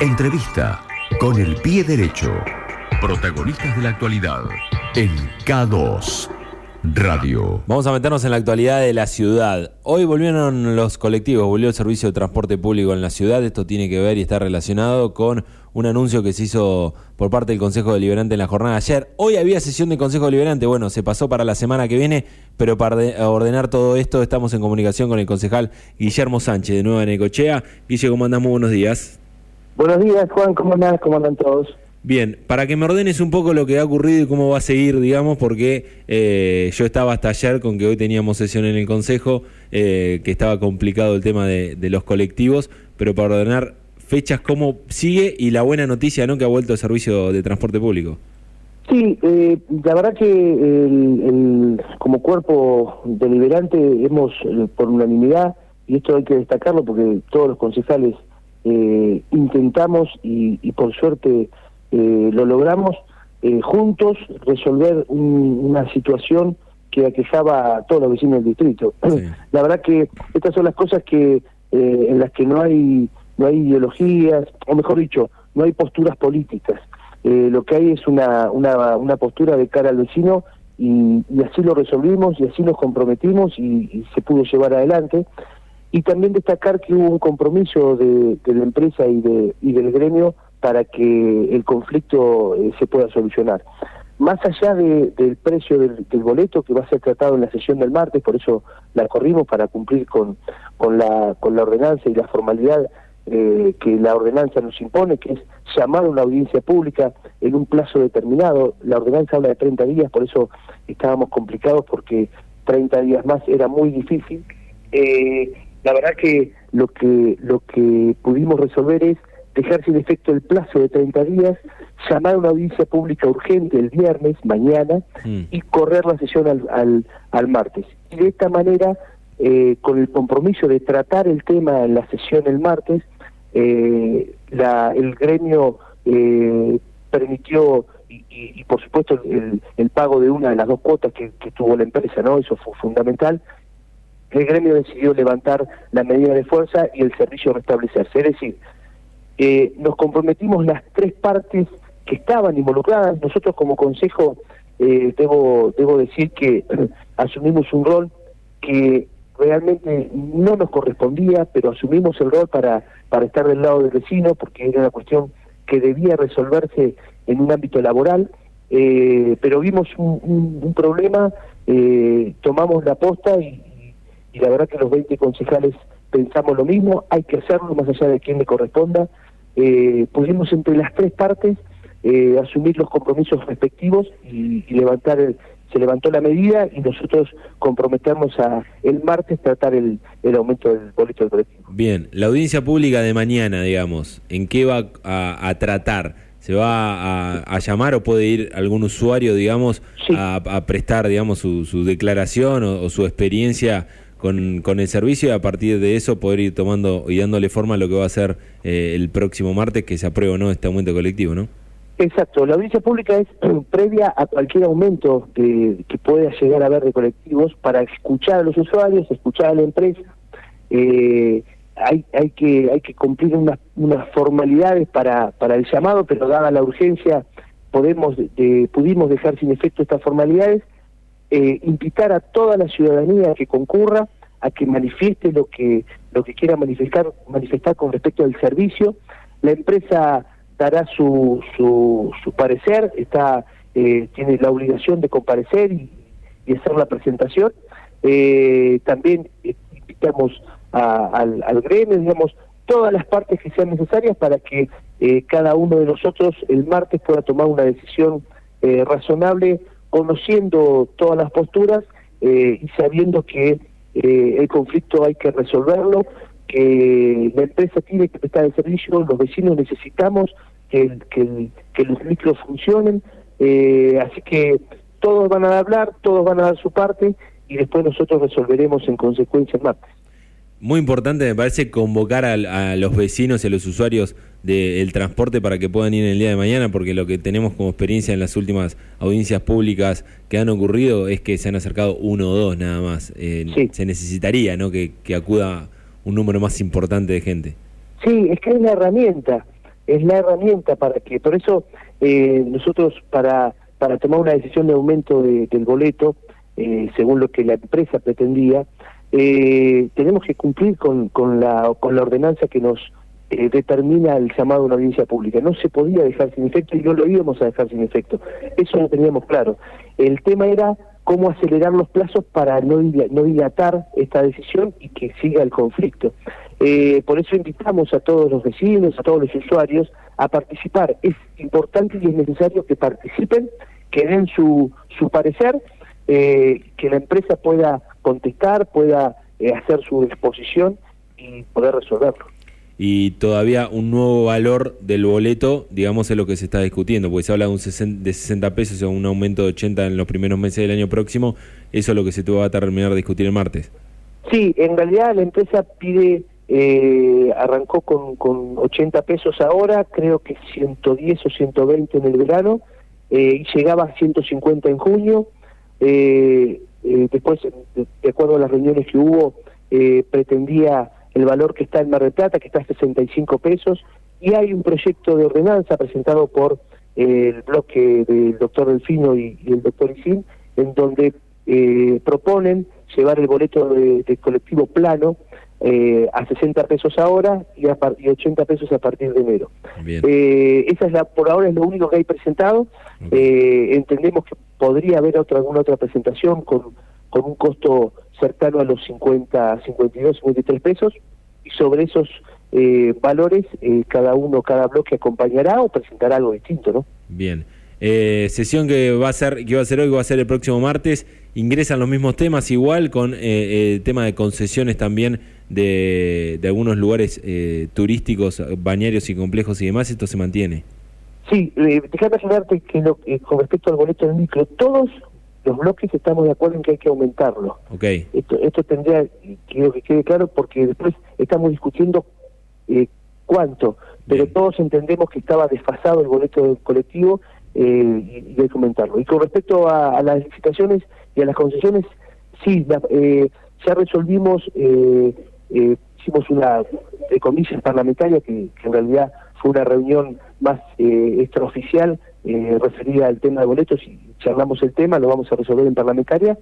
Entrevista con el pie derecho. Protagonistas de la actualidad en K2 Radio. Vamos a meternos en la actualidad de la ciudad. Hoy volvieron los colectivos, volvió el servicio de transporte público en la ciudad. Esto tiene que ver y está relacionado con un anuncio que se hizo por parte del Consejo Deliberante en la jornada de ayer. Hoy había sesión de Consejo Deliberante, bueno, se pasó para la semana que viene, pero para ordenar todo esto estamos en comunicación con el concejal Guillermo Sánchez de Nueva Necochea. Guille, ¿cómo andás? Muy buenos días. Buenos días, Juan, ¿cómo andás? ¿Cómo andan todos? Bien, para que me ordenes un poco lo que ha ocurrido y cómo va a seguir, digamos, porque eh, yo estaba hasta ayer con que hoy teníamos sesión en el Consejo, eh, que estaba complicado el tema de, los colectivos, pero para ordenar fechas, cómo sigue y la buena noticia, ¿no?, que ha vuelto el servicio de transporte público. Sí, eh, la verdad que el, como cuerpo deliberante hemos, por unanimidad, y esto hay que destacarlo porque todos los concejales intentamos y, y por suerte eh, lo logramos eh, juntos resolver una situación que aquejaba a todos los vecinos del distrito. La verdad que estas son las cosas que eh, en las que no hay no hay ideologías, o mejor dicho, no hay posturas políticas. lo que hay es una, una, una postura de cara al vecino y, así lo resolvimos y así nos comprometimos y, se pudo llevar adelante. Y también destacar que hubo un compromiso de, de la empresa y, de, y del gremio para que el conflicto eh, se pueda solucionar. Más allá del precio del, boleto que va a ser tratado en la sesión del martes, por eso la corrimos para cumplir con, con, la, con la ordenanza y la formalidad eh, que la ordenanza nos impone, que es llamar a una audiencia pública en un plazo determinado. La ordenanza habla de 30 días, por eso estábamos complicados porque 30 días más era muy difícil. Eh, la verdad que lo que lo que pudimos resolver es dejar sin efecto el plazo de 30 días, llamar a una audiencia pública urgente el viernes, mañana, mm. y correr la sesión al, al, martes. Y de esta manera, eh, con el compromiso de tratar el tema en la sesión el martes, eh, la, el gremio eh, permitió, y, por supuesto el, el, pago de una de las dos cuotas que, que tuvo la empresa, ¿no? Eso fue fundamental. El gremio decidió levantar la medida de fuerza y el servicio restablecerse. Es decir, eh, nos comprometimos las tres partes que estaban involucradas. Nosotros como consejo eh, debo, decir que asumimos un rol que realmente no nos correspondía, pero asumimos el rol para, para estar del lado del vecino, porque era una cuestión que debía resolverse en un ámbito laboral, eh, pero vimos un, un, problema, tomamos la posta y, y la verdad que los 20 concejales pensamos lo mismo, hay que hacerlo más allá de quién le corresponda, eh, pudimos entre las tres partes eh, asumir los compromisos respectivos y, levantar se levantó la medida y nosotros comprometemos a el martes tratar el, el aumento del boleto del colectivo. Bien, la audiencia pública de mañana, digamos, ¿en qué va a, tratar? ¿Se va a, llamar o puede ir algún usuario, digamos, a, prestar, digamos, su, declaración o, su experiencia con, con, el servicio y a partir de eso poder ir tomando y dándole forma a lo que va a ser eh, el próximo martes que se apruebe o no este aumento colectivo, ¿no? Exacto, la audiencia pública es previa a cualquier aumento que, pueda llegar a haber de colectivos para escuchar a los usuarios, escuchar a la empresa. Eh, hay, hay, que, hay que cumplir unas, formalidades para, para el llamado, pero dada la urgencia podemos pudimos dejar sin efecto estas formalidades eh, invitar a toda la ciudadanía que concurra a que manifieste lo que lo que quiera manifestar manifestar con respecto al servicio. La empresa dará su su, su parecer está eh, tiene la obligación de comparecer y, hacer la presentación. Eh, también invitamos al, al gremio digamos todas las partes que sean necesarias para que cada uno de nosotros el martes pueda tomar una decisión razonable conociendo todas las posturas eh, y sabiendo que eh, el conflicto hay que resolverlo, que la empresa tiene que prestar el servicio, los vecinos necesitamos que, los micros funcionen, eh, así que todos van a hablar, todos van a dar su parte y después nosotros resolveremos en consecuencia más. Muy importante me parece convocar a, los vecinos y a los usuarios del transporte para que puedan ir el día de mañana, porque lo que tenemos como experiencia en las últimas audiencias públicas que han ocurrido es que se han acercado uno o dos nada más. Eh, se necesitaría ¿no? Que, acuda un número más importante de gente. Sí, es que es una herramienta. es la herramienta para que, por eso eh, nosotros para, para tomar una decisión de aumento del boleto, eh, según lo que la empresa pretendía, eh, tenemos que cumplir con, con, la, con la ordenanza que nos eh, determina el llamado a una audiencia pública. No se podía dejar sin efecto y no lo íbamos a dejar sin efecto. Eso lo teníamos claro. El tema era cómo acelerar los plazos para no, dilatar esta decisión y que siga el conflicto. Eh, por eso invitamos a todos los vecinos, a todos los usuarios a participar. Es importante y es necesario que participen, que den su, su parecer, eh, que la empresa pueda contestar, pueda eh, hacer su exposición y poder resolverlo. Y todavía un nuevo valor del boleto, digamos, es lo que se está discutiendo, porque se habla de, un de 60 pesos o un aumento de 80 en los primeros meses del año próximo. Eso es lo que se va a terminar de discutir el martes. Sí, en realidad la empresa pide eh, arrancó con, con 80 pesos ahora, creo que 110 o 120 en el verano, eh, y llegaba a 150 en junio. Eh, eh, después, de, acuerdo a las reuniones que hubo, eh, pretendía el valor que está en Mar del Plata, que está a 65 pesos, y hay un proyecto de ordenanza presentado por el bloque del doctor Delfino y, y el doctor Isin, en donde proponen llevar el boleto de, de colectivo plano eh, a 60 pesos ahora y, a 80 pesos a partir de enero. Eh, esa es la, por ahora es lo único que hay presentado. Eh, entendemos que podría haber otra, alguna otra presentación con, con un costo cercano a los 50, 52, 53 pesos y sobre esos eh, valores cada uno, cada bloque acompañará o presentará algo distinto, ¿no? Bien. Eh, sesión que va a ser que va a ser hoy, va a ser el próximo martes. Ingresan los mismos temas igual con eh, el tema de concesiones también de, de algunos lugares eh, turísticos, bañarios y complejos y demás. Esto se mantiene. Sí, eh, déjame aclararte que lo, con respecto al boleto del micro, todos los bloques estamos de acuerdo en que hay que aumentarlo. Okay. Esto, esto tendría, quiero que quede claro, porque después estamos discutiendo cuánto, pero todos entendemos que estaba desfasado el boleto del colectivo eh, y, hay que comentarlo. Y con respecto a, las licitaciones y a las concesiones, sí, eh, ya resolvimos, eh, eh, hicimos una, de comisión parlamentaria que, en realidad fue una reunión más eh, extraoficial eh, referida al tema de boletos y charlamos el tema, lo vamos a resolver en parlamentaria,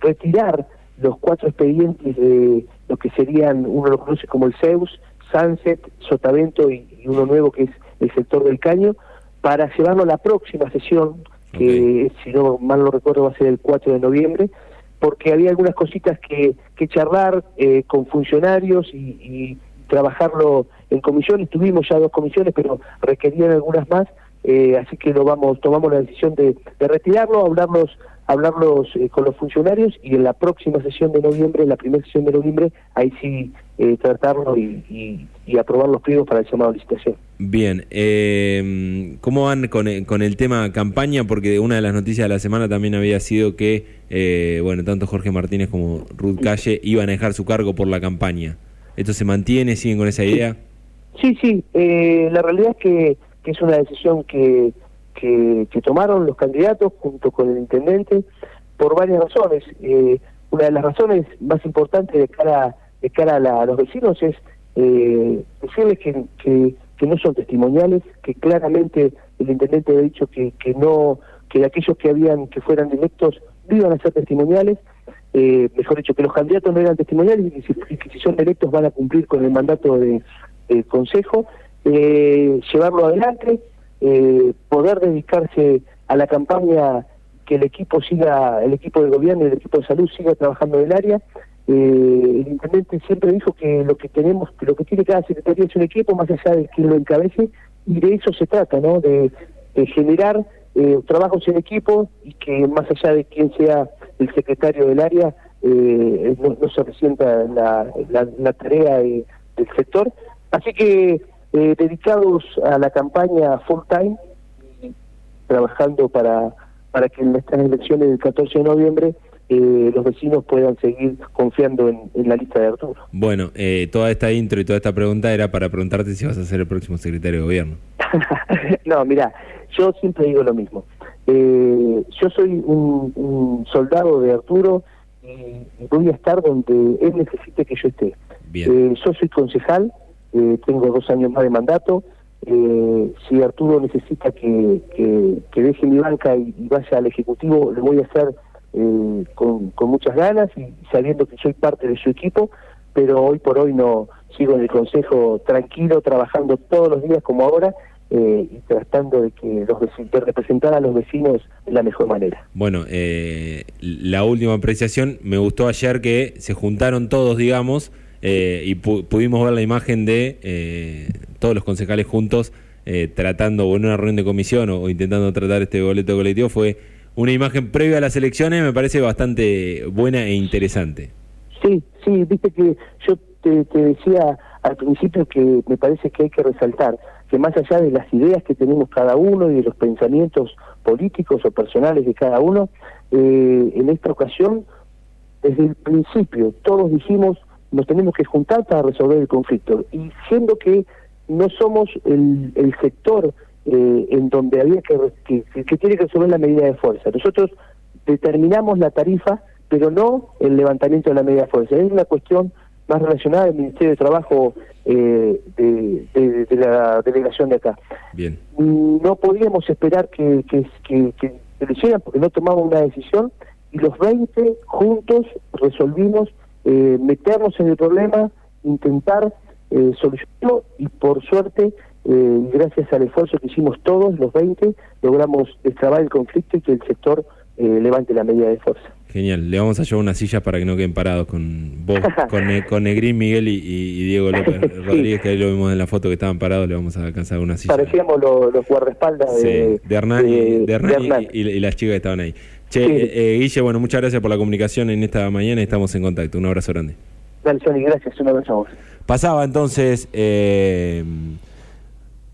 retirar los cuatro expedientes de lo que serían, uno lo conoce como el Zeus, Sunset, Sotavento y uno nuevo que es el sector del Caño, para llevarlo a la próxima sesión, que si no mal lo recuerdo va a ser el 4 de noviembre, porque había algunas cositas que, que charlar eh, con funcionarios y, y, trabajarlo en comisiones. Tuvimos ya dos comisiones, pero requerían algunas más, eh, así que lo vamos tomamos la decisión de, de retirarlo, hablarlos hablarlos eh, con los funcionarios y en la próxima sesión de noviembre, en la primera sesión de noviembre, ahí sí eh, tratarlo y, y, aprobar los pliegos para el llamado a licitación. Bien, eh, ¿cómo van con el, con el tema campaña? Porque una de las noticias de la semana también había sido que, eh, bueno, tanto Jorge Martínez como Ruth Calle iban a dejar su cargo por la campaña. ¿Esto se mantiene? ¿Siguen con esa idea? Sí, sí, eh, la realidad es que, que, es una decisión que, que, tomaron los candidatos junto con el intendente por varias razones. Eh, una de las razones más importantes de cara de cara a, los vecinos es eh, decirles que, que, no son testimoniales, que claramente el intendente ha dicho que, que no, que aquellos que habían, que fueran electos no iban a ser testimoniales, eh, mejor dicho, que los candidatos no eran testimoniales y que si, son electos van a cumplir con el mandato de, del Consejo, eh, llevarlo adelante, eh, poder dedicarse a la campaña que el equipo siga, el equipo de gobierno y el equipo de salud siga trabajando en el área eh, el intendente siempre dijo que lo que tenemos, que lo que tiene cada secretaría es un equipo, más allá de quien lo encabece, y de eso se trata, ¿no? De, generar eh, trabajos en equipo y que más allá de quién sea el secretario del área, eh, no, se resienta la, tarea del sector. Así que eh, dedicados a la campaña full time, trabajando para, para que en estas elecciones del 14 de noviembre eh, los vecinos puedan seguir confiando en, la lista de Arturo. Bueno, eh, toda esta intro y toda esta pregunta era para preguntarte si vas a ser el próximo secretario de gobierno. no, mira, yo siempre digo lo mismo. Eh, yo soy un, soldado de Arturo y voy a estar donde él necesite que yo esté. Bien. yo soy concejal, tengo dos años más de mandato, Eh, si Arturo necesita que, que, deje mi banca y, vaya al Ejecutivo, lo voy a hacer eh, con, con muchas ganas y sabiendo que soy parte de su equipo, pero hoy por hoy no sigo en el Consejo tranquilo, trabajando todos los días como ahora eh, y tratando de que los de representar a los vecinos de la mejor manera. Bueno, eh, la última apreciación, me gustó ayer que se juntaron todos, digamos, eh, y pudimos ver la imagen de todos los concejales juntos tratando, o en una reunión de comisión o, intentando tratar este boleto colectivo, fue una imagen previa a las elecciones, me parece bastante buena e interesante. Sí, sí, viste que yo te, te decía al principio que me parece que hay que resaltar que más allá de las ideas que tenemos cada uno y de los pensamientos políticos o personales de cada uno, eh, en esta ocasión, desde el principio, todos dijimos, nos tenemos que juntar para resolver el conflicto. Y siendo que no somos el, el sector eh, en donde había que, que, que tiene que resolver la medida de fuerza. Nosotros determinamos la tarifa, pero no el levantamiento de la medida de fuerza. Es una cuestión más relacionada al Ministerio de Trabajo eh, de, la delegación de acá. Bien. No podíamos esperar que, que, que, lo hicieran porque no tomamos una decisión y los 20 juntos resolvimos eh, meternos en el problema, intentar eh, solucionarlo y por suerte, eh, gracias al esfuerzo que hicimos todos, los 20, logramos destrabar el conflicto y que el sector levante la medida de fuerza. Genial, le vamos a llevar una silla para que no queden parados con vos, con, con Negrín, Miguel y, Diego López Rodríguez, que ahí lo vimos en la foto que estaban parados, le vamos a alcanzar una silla. Parecíamos los, guardaespaldas de, Hernán, y, las chicas que estaban ahí. Che, eh, Guille, bueno, muchas gracias por la comunicación en esta mañana y estamos en contacto. Un abrazo grande. Dale, gracias, un abrazo a vos. Pasaba entonces eh,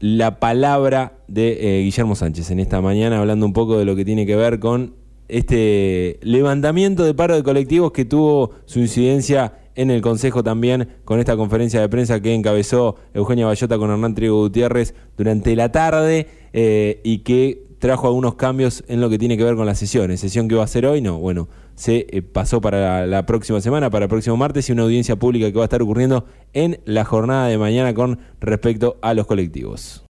la palabra de eh, Guillermo Sánchez en esta mañana, hablando un poco de lo que tiene que ver con este levantamiento de paro de colectivos que tuvo su incidencia en el Consejo también con esta conferencia de prensa que encabezó Eugenia Bayota con Hernán Trigo Gutiérrez durante la tarde eh, y que trajo algunos cambios en lo que tiene que ver con las sesiones. Sesión que va a ser hoy, no, bueno, se eh, pasó para la, próxima semana, para el próximo martes y una audiencia pública que va a estar ocurriendo en la jornada de mañana con respecto a los colectivos.